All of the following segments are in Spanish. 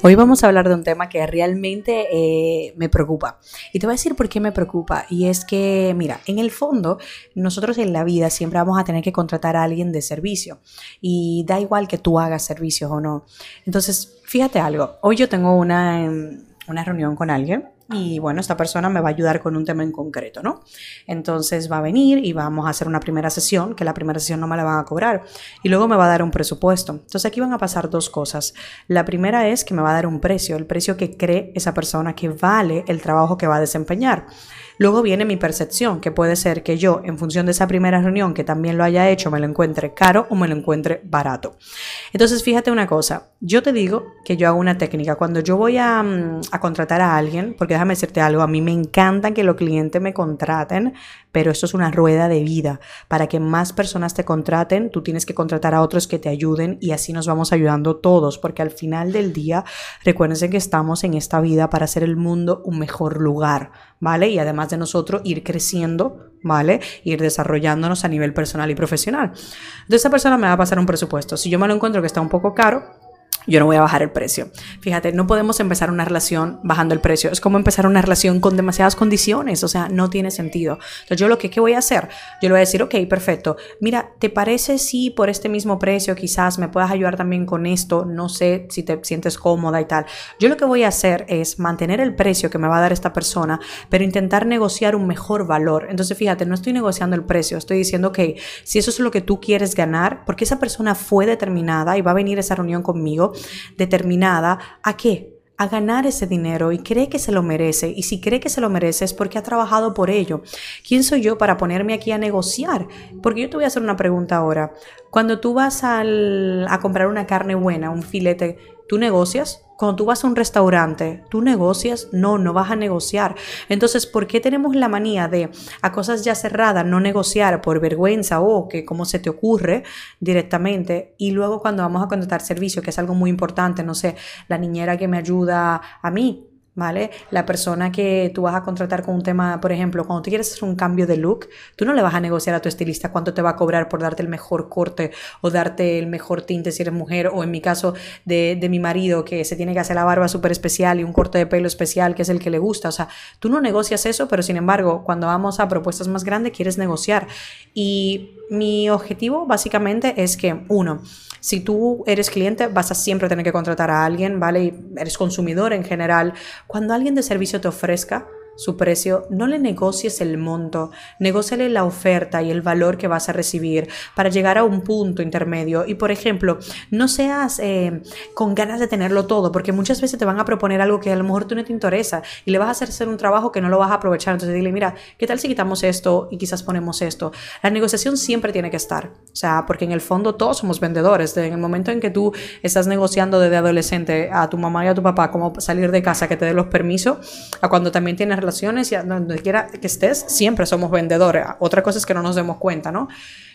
Hoy vamos a hablar de un tema que realmente eh, me preocupa. Y te voy a decir por qué me preocupa. Y es que, mira, en el fondo, nosotros en la vida siempre vamos a tener que contratar a alguien de servicio. Y da igual que tú hagas servicios o no. Entonces, fíjate algo. Hoy yo tengo una, em, una reunión con alguien y bueno, esta persona me va a ayudar con un tema en concreto, ¿no? Entonces va a venir y vamos a hacer una primera sesión, que la primera sesión no me la van a cobrar, y luego me va a dar un presupuesto. Entonces aquí van a pasar dos cosas. La primera es que me va a dar un precio, el precio que cree esa persona que vale el trabajo que va a desempeñar. Luego viene mi percepción, que puede ser que yo, en función de esa primera reunión, que también lo haya hecho, me lo encuentre caro o me lo encuentre barato. Entonces, fíjate una cosa, yo te digo que yo hago una técnica. Cuando yo voy a, mm, a contratar a alguien, porque déjame decirte algo, a mí me encanta que los clientes me contraten, pero esto es una rueda de vida. Para que más personas te contraten, tú tienes que contratar a otros que te ayuden y así nos vamos ayudando todos, porque al final del día, recuérdense que estamos en esta vida para hacer el mundo un mejor lugar, ¿vale? Y además de nosotros ir creciendo, ¿vale? Ir desarrollándonos a nivel personal y profesional. Entonces, esa persona me va a pasar un presupuesto. Si yo me lo encuentro que está un poco caro, yo no voy a bajar el precio. Fíjate, no podemos empezar una relación bajando el precio. Es como empezar una relación con demasiadas condiciones, o sea, no tiene sentido. Entonces, yo lo que ¿qué voy a hacer, yo le voy a decir, ok, perfecto, mira, ¿te parece si por este mismo precio quizás me puedas ayudar también con esto? No sé si te sientes cómoda y tal. Yo lo que voy a hacer es mantener el precio que me va a dar esta persona, pero intentar negociar un mejor valor. Entonces, fíjate, no estoy negociando el precio, estoy diciendo, ok, si eso es lo que tú quieres ganar, porque esa persona fue determinada y va a venir a esa reunión conmigo, determinada a qué? a ganar ese dinero y cree que se lo merece. Y si cree que se lo merece es porque ha trabajado por ello. ¿Quién soy yo para ponerme aquí a negociar? Porque yo te voy a hacer una pregunta ahora. Cuando tú vas a comprar una carne buena, un filete, ¿tú negocias? Cuando tú vas a un restaurante, ¿tú negocias? No, no vas a negociar. Entonces, ¿por qué tenemos la manía de a cosas ya cerradas no negociar por vergüenza o que como se te ocurre directamente? Y luego cuando vamos a contratar servicio, que es algo muy importante, no sé, la niñera que me ayuda a mí, ¿vale? La persona que tú vas a contratar con un tema, por ejemplo, cuando tú quieres hacer un cambio de look, tú no le vas a negociar a tu estilista cuánto te va a cobrar por darte el mejor corte o darte el mejor tinte si eres mujer, o en mi caso de, de mi marido que se tiene que hacer la barba súper especial y un corte de pelo especial que es el que le gusta. O sea, tú no negocias eso, pero sin embargo, cuando vamos a propuestas más grandes, quieres negociar. Y mi objetivo básicamente es que, uno, si tú eres cliente, vas a siempre tener que contratar a alguien, ¿vale? Y eres consumidor en general. Cuando alguien de servicio te ofrezca su precio, no le negocies el monto, negóciale la oferta y el valor que vas a recibir para llegar a un punto intermedio. Y por ejemplo, no seas eh, con ganas de tenerlo todo, porque muchas veces te van a proponer algo que a lo mejor tú no te interesa y le vas a hacer hacer un trabajo que no lo vas a aprovechar. Entonces dile, mira, ¿qué tal si quitamos esto y quizás ponemos esto? La negociación siempre tiene que estar, o sea, porque en el fondo todos somos vendedores. En el momento en que tú estás negociando desde adolescente a tu mamá y a tu papá cómo salir de casa, que te dé los permisos, a cuando también tienes relaciones y donde quiera que estés, siempre somos vendedores. Otra cosa es que no nos demos cuenta, ¿no?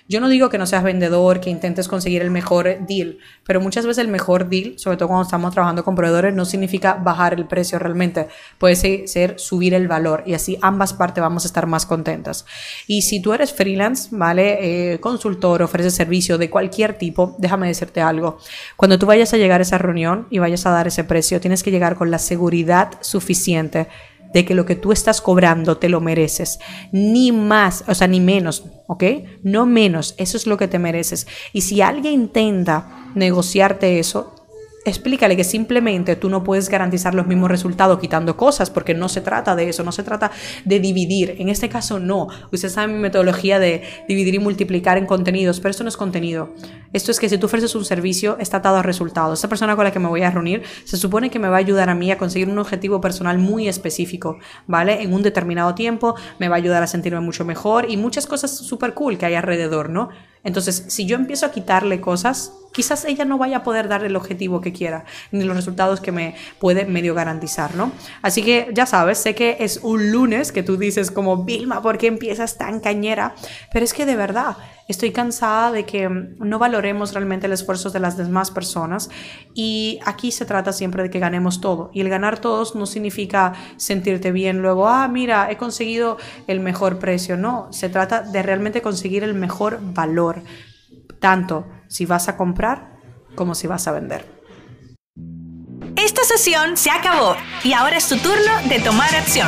Yo no digo que no seas vendedor, que intentes conseguir el mejor deal, pero muchas veces el mejor deal, sobre todo cuando estamos trabajando con proveedores, no significa bajar el precio realmente, puede ser subir el valor y así ambas partes vamos a estar más contentas. Y si tú eres freelance, ¿vale? Eh, consultor, ofreces servicio de cualquier tipo, déjame decirte algo. Cuando tú vayas a llegar a esa reunión y vayas a dar ese precio, tienes que llegar con la seguridad suficiente de que lo que tú estás cobrando te lo mereces. Ni más, o sea, ni menos, ¿ok? No menos, eso es lo que te mereces. Y si alguien intenta negociarte eso, explícale que simplemente tú no puedes garantizar los mismos resultados quitando cosas, porque no se trata de eso, no se trata de dividir. En este caso, no. Usted sabe mi metodología de dividir y multiplicar en contenidos, pero esto no es contenido. Esto es que si tú ofreces un servicio, está atado a resultados. Esta persona con la que me voy a reunir se supone que me va a ayudar a mí a conseguir un objetivo personal muy específico, ¿vale? En un determinado tiempo, me va a ayudar a sentirme mucho mejor y muchas cosas súper cool que hay alrededor, ¿no? Entonces, si yo empiezo a quitarle cosas, quizás ella no vaya a poder dar el objetivo que quiera, ni los resultados que me puede medio garantizar, ¿no? Así que ya sabes, sé que es un lunes que tú dices como, Vilma, ¿por qué empiezas tan cañera? Pero es que de verdad, estoy cansada de que no valoremos realmente el esfuerzo de las demás personas y aquí se trata siempre de que ganemos todo. Y el ganar todos no significa sentirte bien luego, ah, mira, he conseguido el mejor precio, no, se trata de realmente conseguir el mejor valor, tanto si vas a comprar como si vas a vender. Esta sesión se acabó y ahora es tu turno de tomar acción.